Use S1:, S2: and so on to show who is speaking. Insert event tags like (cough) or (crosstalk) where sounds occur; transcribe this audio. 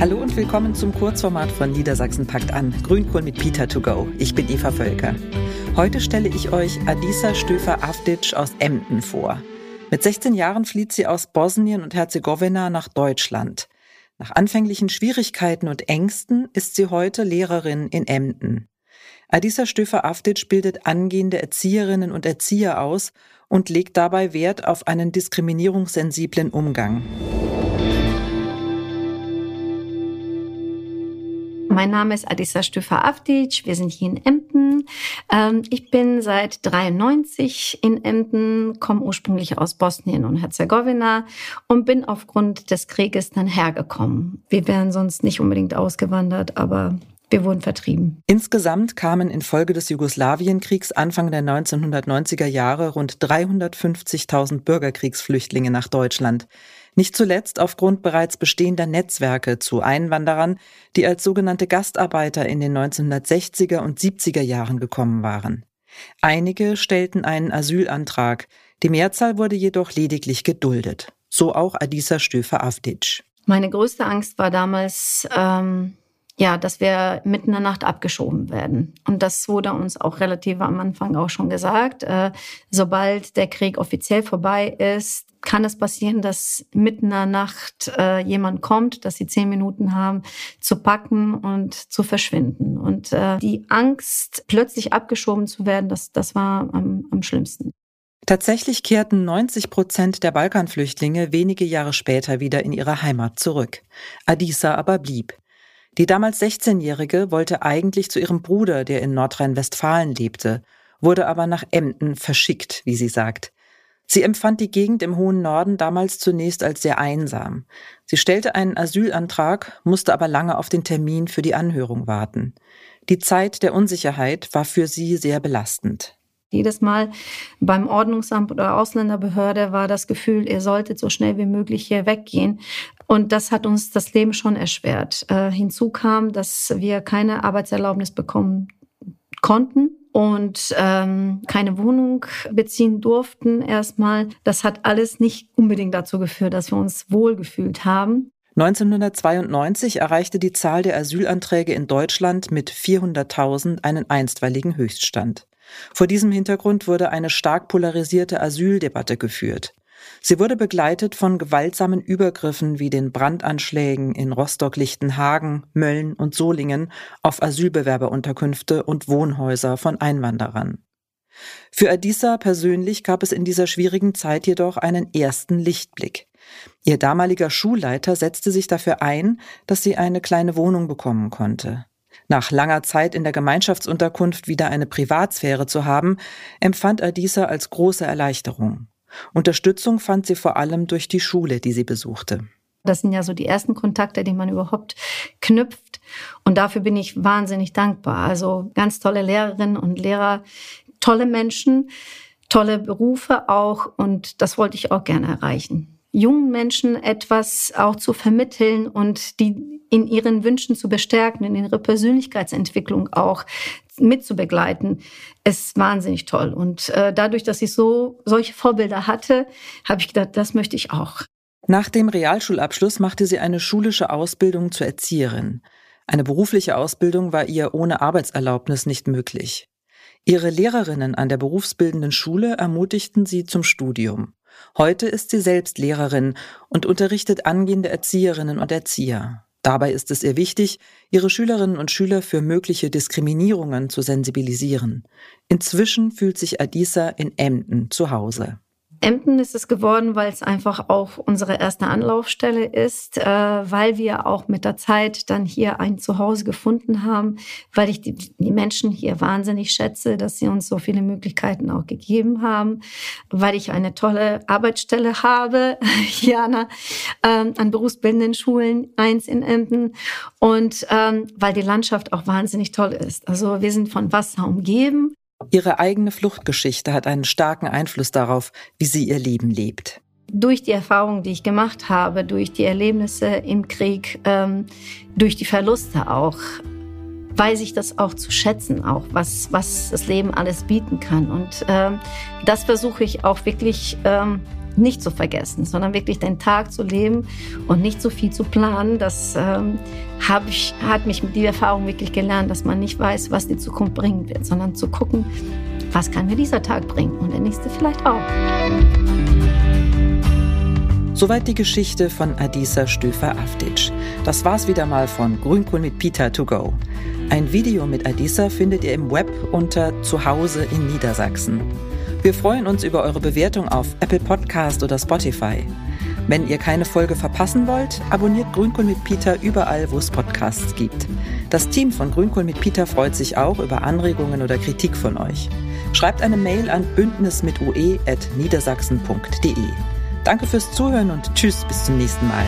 S1: Hallo und willkommen zum Kurzformat von Niedersachsen packt an. Grünkohl mit Peter to go. Ich bin Eva Völker. Heute stelle ich euch Adisa Stöfer-Avdic aus Emden vor. Mit 16 Jahren flieht sie aus Bosnien und Herzegowina nach Deutschland. Nach anfänglichen Schwierigkeiten und Ängsten ist sie heute Lehrerin in Emden. Adisa Stöfer-Avdic bildet angehende Erzieherinnen und Erzieher aus und legt dabei Wert auf einen diskriminierungssensiblen Umgang.
S2: Mein Name ist Adisa Stöfer-Avdic. Wir sind hier in Emden. Ähm, ich bin seit 93 in Emden, komme ursprünglich aus Bosnien und Herzegowina und bin aufgrund des Krieges dann hergekommen. Wir wären sonst nicht unbedingt ausgewandert, aber wir wurden vertrieben.
S1: Insgesamt kamen infolge des Jugoslawienkriegs Anfang der 1990er Jahre rund 350.000 Bürgerkriegsflüchtlinge nach Deutschland. Nicht zuletzt aufgrund bereits bestehender Netzwerke zu Einwanderern, die als sogenannte Gastarbeiter in den 1960er und 70er Jahren gekommen waren. Einige stellten einen Asylantrag, die Mehrzahl wurde jedoch lediglich geduldet. So auch Adisa Stöfer-Avdic.
S2: Meine größte Angst war damals, ähm, ja, dass wir mitten in der Nacht abgeschoben werden. Und das wurde uns auch relativ am Anfang auch schon gesagt. Äh, sobald der Krieg offiziell vorbei ist, kann es passieren, dass mitten in der Nacht äh, jemand kommt, dass sie zehn Minuten haben, zu packen und zu verschwinden. Und äh, die Angst, plötzlich abgeschoben zu werden, das, das war am, am schlimmsten.
S1: Tatsächlich kehrten 90 Prozent der Balkanflüchtlinge wenige Jahre später wieder in ihre Heimat zurück. Adisa aber blieb. Die damals 16-Jährige wollte eigentlich zu ihrem Bruder, der in Nordrhein-Westfalen lebte, wurde aber nach Emden verschickt, wie sie sagt. Sie empfand die Gegend im hohen Norden damals zunächst als sehr einsam. Sie stellte einen Asylantrag, musste aber lange auf den Termin für die Anhörung warten. Die Zeit der Unsicherheit war für sie sehr belastend.
S2: Jedes Mal beim Ordnungsamt oder Ausländerbehörde war das Gefühl, ihr solltet so schnell wie möglich hier weggehen. Und das hat uns das Leben schon erschwert. Äh, hinzu kam, dass wir keine Arbeitserlaubnis bekommen konnten und ähm, keine Wohnung beziehen durften erstmal. Das hat alles nicht unbedingt dazu geführt, dass wir uns wohlgefühlt haben.
S1: 1992 erreichte die Zahl der Asylanträge in Deutschland mit 400.000 einen einstweiligen Höchststand. Vor diesem Hintergrund wurde eine stark polarisierte Asyldebatte geführt. Sie wurde begleitet von gewaltsamen Übergriffen wie den Brandanschlägen in Rostock-Lichtenhagen, Mölln und Solingen auf Asylbewerberunterkünfte und Wohnhäuser von Einwanderern. Für Adisa persönlich gab es in dieser schwierigen Zeit jedoch einen ersten Lichtblick. Ihr damaliger Schulleiter setzte sich dafür ein, dass sie eine kleine Wohnung bekommen konnte. Nach langer Zeit in der Gemeinschaftsunterkunft wieder eine Privatsphäre zu haben, empfand Adisa als große Erleichterung. Unterstützung fand sie vor allem durch die Schule, die sie besuchte.
S2: Das sind ja so die ersten Kontakte, die man überhaupt knüpft. Und dafür bin ich wahnsinnig dankbar. Also ganz tolle Lehrerinnen und Lehrer, tolle Menschen, tolle Berufe auch. Und das wollte ich auch gerne erreichen jungen Menschen etwas auch zu vermitteln und die in ihren Wünschen zu bestärken, in ihre Persönlichkeitsentwicklung auch mitzubegleiten, ist wahnsinnig toll. Und äh, dadurch, dass ich so solche Vorbilder hatte, habe ich gedacht, das möchte ich auch.
S1: Nach dem Realschulabschluss machte sie eine schulische Ausbildung zur Erzieherin. Eine berufliche Ausbildung war ihr ohne Arbeitserlaubnis nicht möglich. Ihre Lehrerinnen an der berufsbildenden Schule ermutigten sie zum Studium. Heute ist sie selbst Lehrerin und unterrichtet angehende Erzieherinnen und Erzieher. Dabei ist es ihr wichtig, ihre Schülerinnen und Schüler für mögliche Diskriminierungen zu sensibilisieren. Inzwischen fühlt sich Adisa in Emden zu Hause.
S2: Emden ist es geworden, weil es einfach auch unsere erste Anlaufstelle ist, äh, weil wir auch mit der Zeit dann hier ein Zuhause gefunden haben, weil ich die, die, Menschen hier wahnsinnig schätze, dass sie uns so viele Möglichkeiten auch gegeben haben, weil ich eine tolle Arbeitsstelle habe, (laughs) Jana, ähm, an berufsbildenden Schulen, eins in Emden und ähm, weil die Landschaft auch wahnsinnig toll ist. Also wir sind von Wasser umgeben.
S1: Ihre eigene Fluchtgeschichte hat einen starken Einfluss darauf, wie sie ihr Leben lebt.
S2: Durch die Erfahrungen, die ich gemacht habe, durch die Erlebnisse im Krieg, ähm, durch die Verluste auch, weiß ich das auch zu schätzen, auch was, was das Leben alles bieten kann. Und ähm, das versuche ich auch wirklich ähm, nicht zu vergessen, sondern wirklich den Tag zu leben und nicht so viel zu planen. Das ähm, ich, hat mich mit dieser Erfahrung wirklich gelernt, dass man nicht weiß, was die Zukunft bringen wird, sondern zu gucken, was kann mir dieser Tag bringen und der nächste vielleicht auch.
S1: Soweit die Geschichte von Adisa Stöfer-Aftic. Das war's wieder mal von Grünkohl mit Peter to go. Ein Video mit Adisa findet ihr im Web unter Zuhause in Niedersachsen. Wir freuen uns über eure Bewertung auf Apple Podcast oder Spotify. Wenn ihr keine Folge verpassen wollt, abonniert Grünkohl mit Peter überall, wo es Podcasts gibt. Das Team von Grünkohl mit Peter freut sich auch über Anregungen oder Kritik von euch. Schreibt eine Mail an bündnismitue.niedersachsen.de. Danke fürs Zuhören und tschüss bis zum nächsten Mal.